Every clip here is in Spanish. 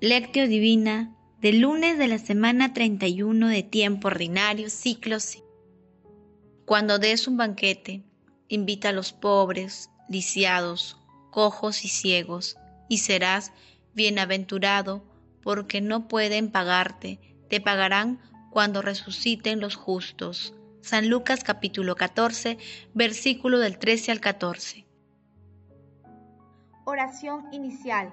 Lectio Divina del lunes de la semana 31 de tiempo ordinario, ciclo C. Cuando des un banquete, invita a los pobres, lisiados, cojos y ciegos, y serás bienaventurado, porque no pueden pagarte, te pagarán cuando resuciten los justos. San Lucas capítulo 14, versículo del 13 al 14. Oración inicial.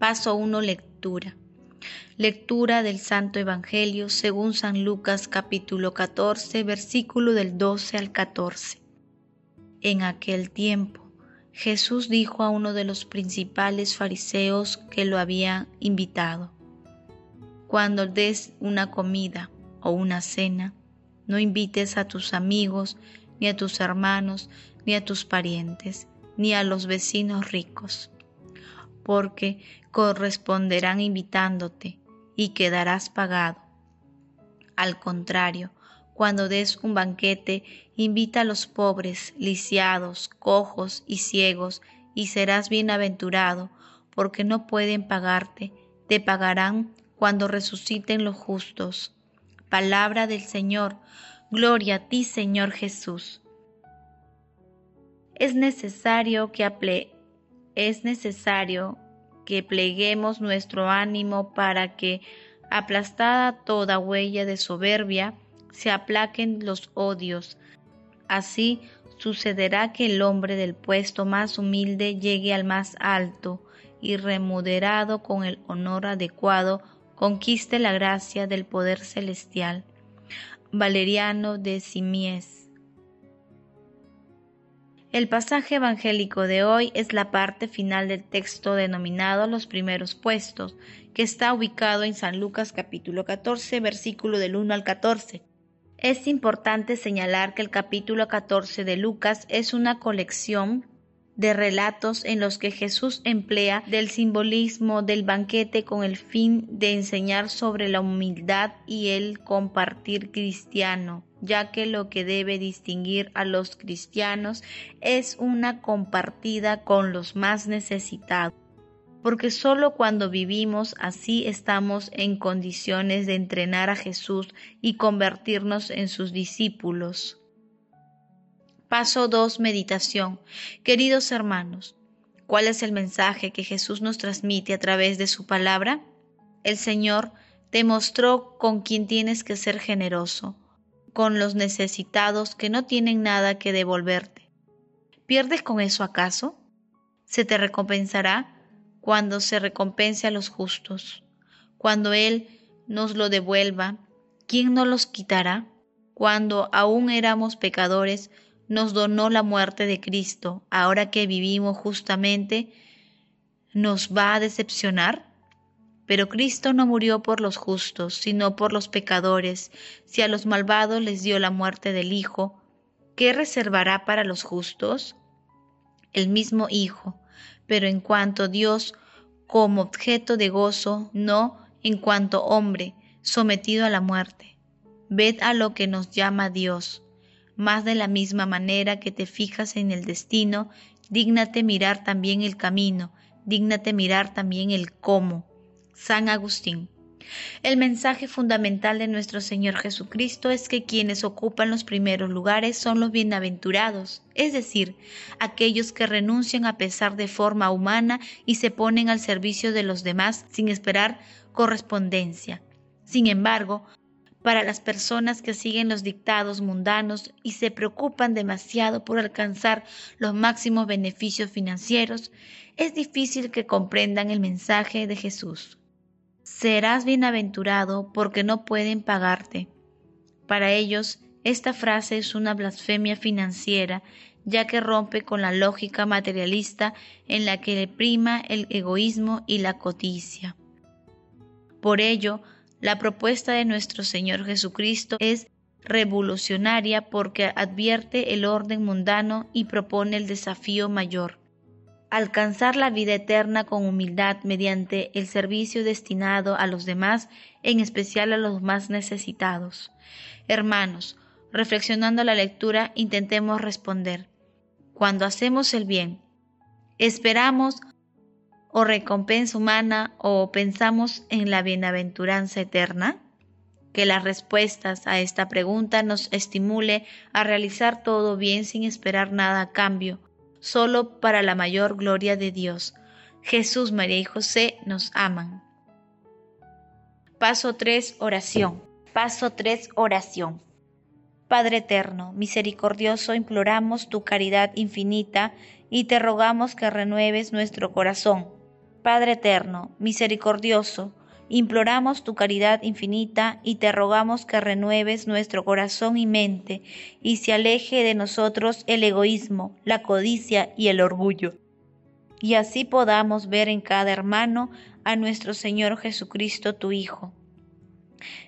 Paso 1. Lectura. Lectura del Santo Evangelio según San Lucas capítulo 14, versículo del 12 al 14. En aquel tiempo, Jesús dijo a uno de los principales fariseos que lo había invitado, Cuando des una comida o una cena, no invites a tus amigos, ni a tus hermanos, ni a tus parientes, ni a los vecinos ricos porque corresponderán invitándote y quedarás pagado. Al contrario, cuando des un banquete, invita a los pobres, lisiados, cojos y ciegos, y serás bienaventurado, porque no pueden pagarte, te pagarán cuando resuciten los justos. Palabra del Señor, gloria a ti, Señor Jesús. Es necesario que es necesario que pleguemos nuestro ánimo para que, aplastada toda huella de soberbia, se aplaquen los odios. Así sucederá que el hombre del puesto más humilde llegue al más alto y remuderado con el honor adecuado, conquiste la gracia del poder celestial. Valeriano de Simies el pasaje evangélico de hoy es la parte final del texto denominado Los primeros puestos, que está ubicado en San Lucas capítulo 14, versículo del 1 al 14. Es importante señalar que el capítulo 14 de Lucas es una colección de relatos en los que Jesús emplea del simbolismo del banquete con el fin de enseñar sobre la humildad y el compartir cristiano, ya que lo que debe distinguir a los cristianos es una compartida con los más necesitados porque sólo cuando vivimos así estamos en condiciones de entrenar a Jesús y convertirnos en sus discípulos. Paso 2. Meditación. Queridos hermanos, ¿cuál es el mensaje que Jesús nos transmite a través de su palabra? El Señor te mostró con quien tienes que ser generoso, con los necesitados que no tienen nada que devolverte. ¿Pierdes con eso acaso? Se te recompensará cuando se recompense a los justos. Cuando Él nos lo devuelva, ¿quién nos los quitará? Cuando aún éramos pecadores, nos donó la muerte de Cristo, ahora que vivimos justamente, ¿nos va a decepcionar? Pero Cristo no murió por los justos, sino por los pecadores. Si a los malvados les dio la muerte del Hijo, ¿qué reservará para los justos? El mismo Hijo, pero en cuanto Dios como objeto de gozo, no en cuanto hombre, sometido a la muerte. Ved a lo que nos llama Dios más de la misma manera que te fijas en el destino, dígnate mirar también el camino, dígnate mirar también el cómo. San Agustín. El mensaje fundamental de nuestro Señor Jesucristo es que quienes ocupan los primeros lugares son los bienaventurados, es decir, aquellos que renuncian a pesar de forma humana y se ponen al servicio de los demás sin esperar correspondencia. Sin embargo, para las personas que siguen los dictados mundanos y se preocupan demasiado por alcanzar los máximos beneficios financieros, es difícil que comprendan el mensaje de Jesús. Serás bienaventurado porque no pueden pagarte. Para ellos, esta frase es una blasfemia financiera, ya que rompe con la lógica materialista en la que prima el egoísmo y la codicia. Por ello, la propuesta de nuestro Señor Jesucristo es revolucionaria porque advierte el orden mundano y propone el desafío mayor. Alcanzar la vida eterna con humildad mediante el servicio destinado a los demás, en especial a los más necesitados. Hermanos, reflexionando la lectura, intentemos responder. Cuando hacemos el bien, ¿esperamos o recompensa humana o pensamos en la bienaventuranza eterna? Que las respuestas a esta pregunta nos estimule a realizar todo bien sin esperar nada a cambio, solo para la mayor gloria de Dios. Jesús, María y José nos aman. Paso 3. Oración. Paso 3. Oración. Padre eterno, misericordioso, imploramos tu caridad infinita y te rogamos que renueves nuestro corazón. Padre eterno, misericordioso, imploramos tu caridad infinita y te rogamos que renueves nuestro corazón y mente y se aleje de nosotros el egoísmo, la codicia y el orgullo. Y así podamos ver en cada hermano a nuestro Señor Jesucristo, tu Hijo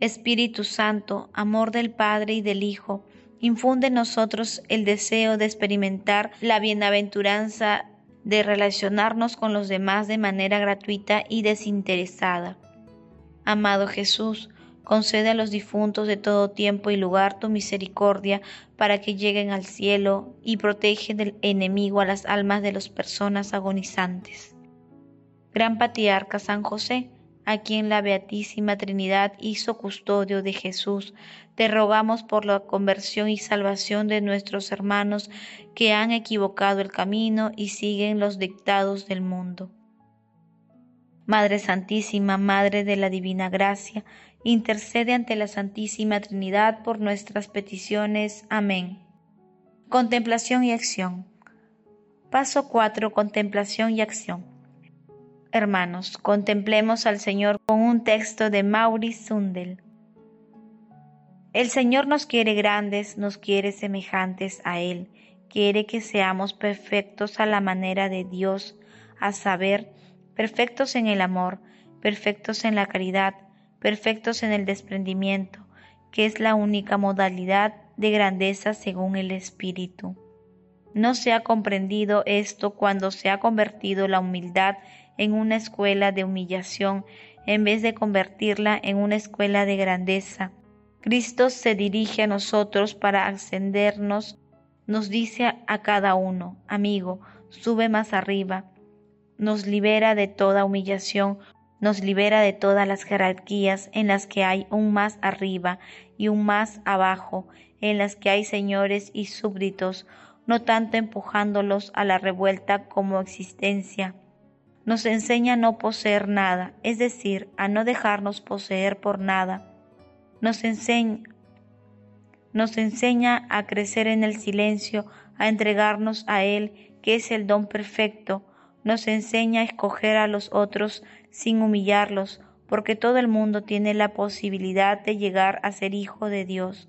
Espíritu Santo, amor del Padre y del Hijo, infunde en nosotros el deseo de experimentar la bienaventuranza de relacionarnos con los demás de manera gratuita y desinteresada. Amado Jesús, concede a los difuntos de todo tiempo y lugar tu misericordia para que lleguen al cielo y protege del enemigo a las almas de las personas agonizantes. Gran Patriarca San José, a quien la Beatísima Trinidad hizo custodio de Jesús, te rogamos por la conversión y salvación de nuestros hermanos que han equivocado el camino y siguen los dictados del mundo. Madre Santísima, Madre de la Divina Gracia, intercede ante la Santísima Trinidad por nuestras peticiones. Amén. Contemplación y acción. Paso 4. Contemplación y acción. Hermanos, contemplemos al Señor con un texto de Maurice Sundel. El Señor nos quiere grandes, nos quiere semejantes a Él, quiere que seamos perfectos a la manera de Dios, a saber, perfectos en el amor, perfectos en la caridad, perfectos en el desprendimiento, que es la única modalidad de grandeza según el Espíritu. No se ha comprendido esto cuando se ha convertido la humildad en una escuela de humillación en vez de convertirla en una escuela de grandeza. Cristo se dirige a nosotros para ascendernos, nos dice a cada uno, amigo, sube más arriba, nos libera de toda humillación, nos libera de todas las jerarquías en las que hay un más arriba y un más abajo, en las que hay señores y súbditos, no tanto empujándolos a la revuelta como existencia, nos enseña a no poseer nada, es decir, a no dejarnos poseer por nada. Nos enseña, nos enseña a crecer en el silencio, a entregarnos a Él, que es el don perfecto. Nos enseña a escoger a los otros sin humillarlos, porque todo el mundo tiene la posibilidad de llegar a ser hijo de Dios.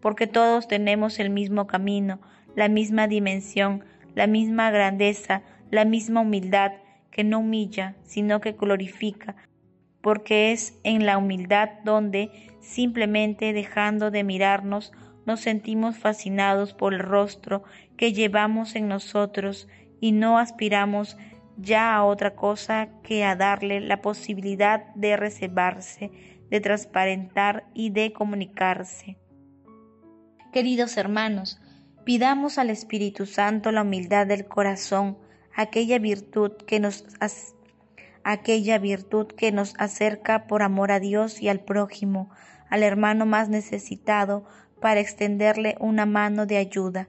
Porque todos tenemos el mismo camino, la misma dimensión, la misma grandeza, la misma humildad que no humilla, sino que glorifica, porque es en la humildad donde, simplemente dejando de mirarnos, nos sentimos fascinados por el rostro que llevamos en nosotros y no aspiramos ya a otra cosa que a darle la posibilidad de reservarse, de transparentar y de comunicarse. Queridos hermanos, pidamos al Espíritu Santo la humildad del corazón, aquella virtud que nos aquella virtud que nos acerca por amor a Dios y al prójimo, al hermano más necesitado, para extenderle una mano de ayuda.